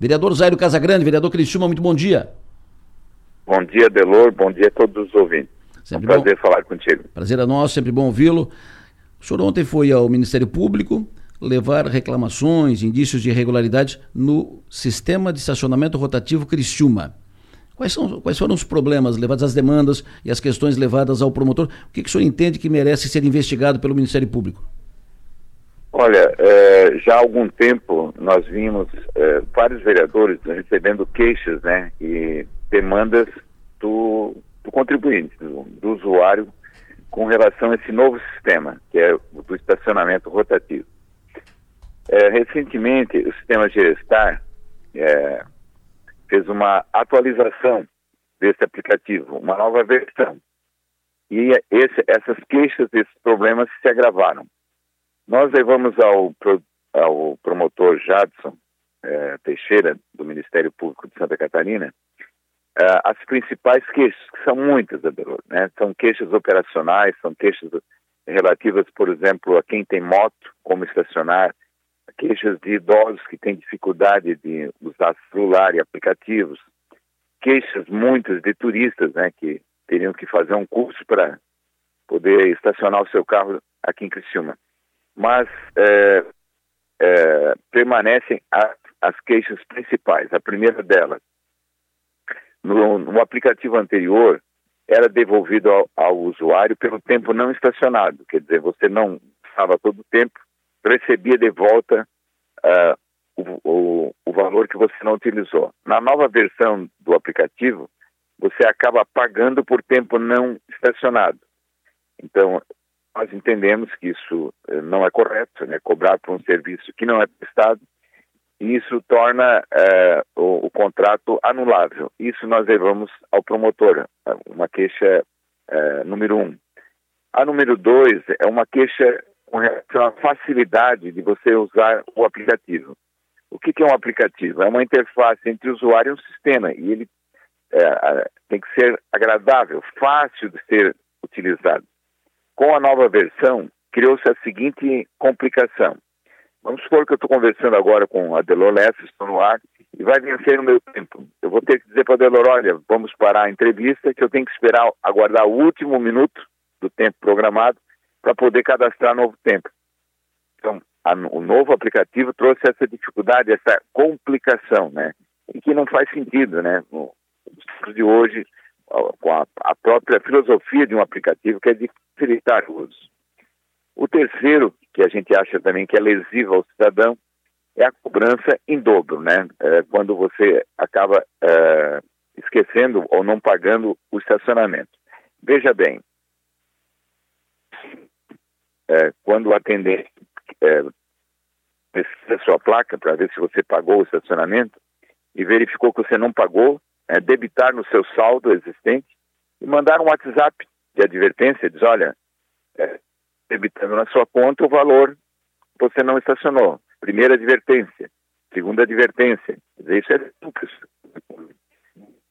Vereador Zairo Casagrande, vereador Criciúma, muito bom dia. Bom dia, Delor, bom dia a todos os ouvintes. Sempre é um prazer bom. falar contigo. Prazer é nosso, sempre bom ouvi-lo. O senhor ontem foi ao Ministério Público levar reclamações, indícios de irregularidade no sistema de estacionamento rotativo Criciúma. Quais, são, quais foram os problemas levados às demandas e as questões levadas ao promotor? O que, que o senhor entende que merece ser investigado pelo Ministério Público? Olha, é, já há algum tempo nós vimos é, vários vereadores recebendo queixas né, e demandas do, do contribuinte, do, do, usuário, com relação a esse novo sistema, que é o do estacionamento rotativo. É, recentemente, o sistema Gerestar fez uma atualização desse aplicativo, uma nova versão. E esse, essas queixas, esses problemas se agravaram. Nós levamos ao, ao promotor Jadson é, Teixeira, do Ministério Público de Santa Catarina, é, as principais queixas, que são muitas, Adelor, né? São queixas operacionais, são queixas relativas, por exemplo, a quem tem moto, como estacionar, queixas de idosos que têm dificuldade de usar celular e aplicativos, queixas muitas de turistas, né, que teriam que fazer um curso para poder estacionar o seu carro aqui em Criciúma mas é, é, permanecem as, as, queixas principais. A primeira delas, no, no aplicativo anterior, era devolvido ao, ao, usuário pelo tempo não estacionado, quer dizer, você não estava todo o tempo, recebia de volta uh, o, o, o valor que você não utilizou. Na nova versão do aplicativo, você acaba pagando por tempo não estacionado. Então, nós entendemos que isso eh, não é correto, né? cobrar por um serviço que não é prestado, e isso torna eh, o, o, contrato anulável. Isso nós levamos ao promotor, uma queixa eh, número um. A número dois é uma queixa com relação à facilidade de você usar o aplicativo. O que, que é um aplicativo? É uma interface entre o usuário e o sistema, e ele tem que ser agradável, fácil de ser utilizado. Com a nova versão, criou-se a seguinte complicação. Vamos supor que eu estou conversando agora com a Delor Lessa, estou no ar, e vai vencer o meu tempo. Eu vou ter que dizer para a Delor, olha, vamos parar a entrevista, que eu tenho que esperar, aguardar o último minuto do tempo programado para poder cadastrar novo tempo. Então, a, o novo aplicativo trouxe essa dificuldade, essa complicação, né? E que não faz sentido, né? No, no de hoje, com a, a, própria filosofia de um aplicativo, que é de facilitar o uso. O terceiro, que a gente acha também que é lesivo ao cidadão, é a cobrança em dobro, né? É, quando você acaba é, esquecendo ou não pagando o estacionamento. Veja bem, é, quando o atendente é, precisa sua placa para ver se você pagou o estacionamento e verificou que você não pagou, é, debitar no seu saldo existente e mandar um WhatsApp de advertência, diz, olha, é, debitando na sua conta o valor você não estacionou. Primeira advertência. Segunda advertência. Isso é simples.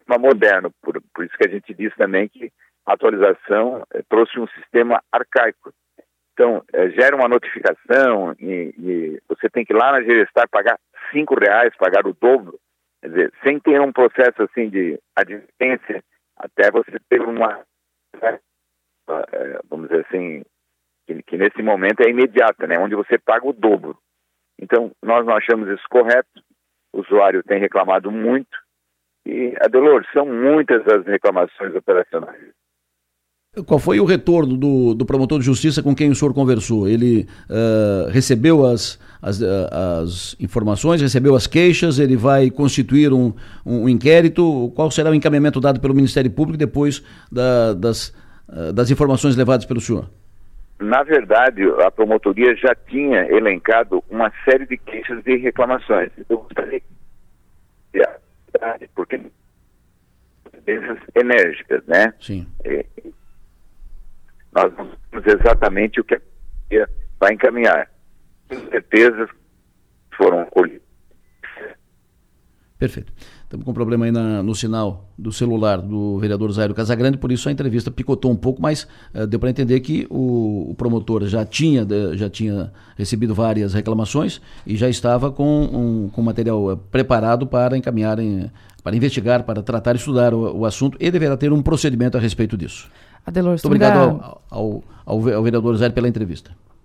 Uma moderno, por, por isso que a gente diz também que a atualização é, trouxe um sistema arcaico. Então, é, gera uma notificação e, e, você tem que ir lá na Gerestar pagar cinco reais, pagar o dobro Quer dizer, sem ter um processo assim de advertência, até você ter uma, né, é, vamos dizer assim, que, que, nesse momento é imediata, né, onde você paga o dobro. Então, nós não achamos isso correto, o usuário tem reclamado muito, e, Adelor, são muitas as reclamações operacionais. Qual foi o retorno do, do promotor de justiça com quem o senhor conversou? Ele uh, recebeu as, as, as, informações, recebeu as queixas, ele vai constituir um, um, inquérito? Qual será o encaminhamento dado pelo Ministério Público depois da, das, uh, das informações levadas pelo senhor? Na verdade, a promotoria já tinha elencado uma série de queixas e reclamações. Eu gostaria porque enérgicas, né? Sim. É, nós não sabemos exatamente o que a vai encaminhar. Com certeza foram colhidas. Perfeito. Estamos com um problema aí na, no sinal do celular do vereador Zairo Casagrande, por isso a entrevista picotou um pouco, mas uh, deu para entender que o, o, promotor já tinha, já tinha recebido várias reclamações e já estava com, um, com material uh, preparado para encaminhar, em, para investigar, para tratar e estudar o, o, assunto e deverá ter um procedimento a respeito disso. Adelor, Muito obrigado ao, ao, ao, vereador Zairo pela entrevista.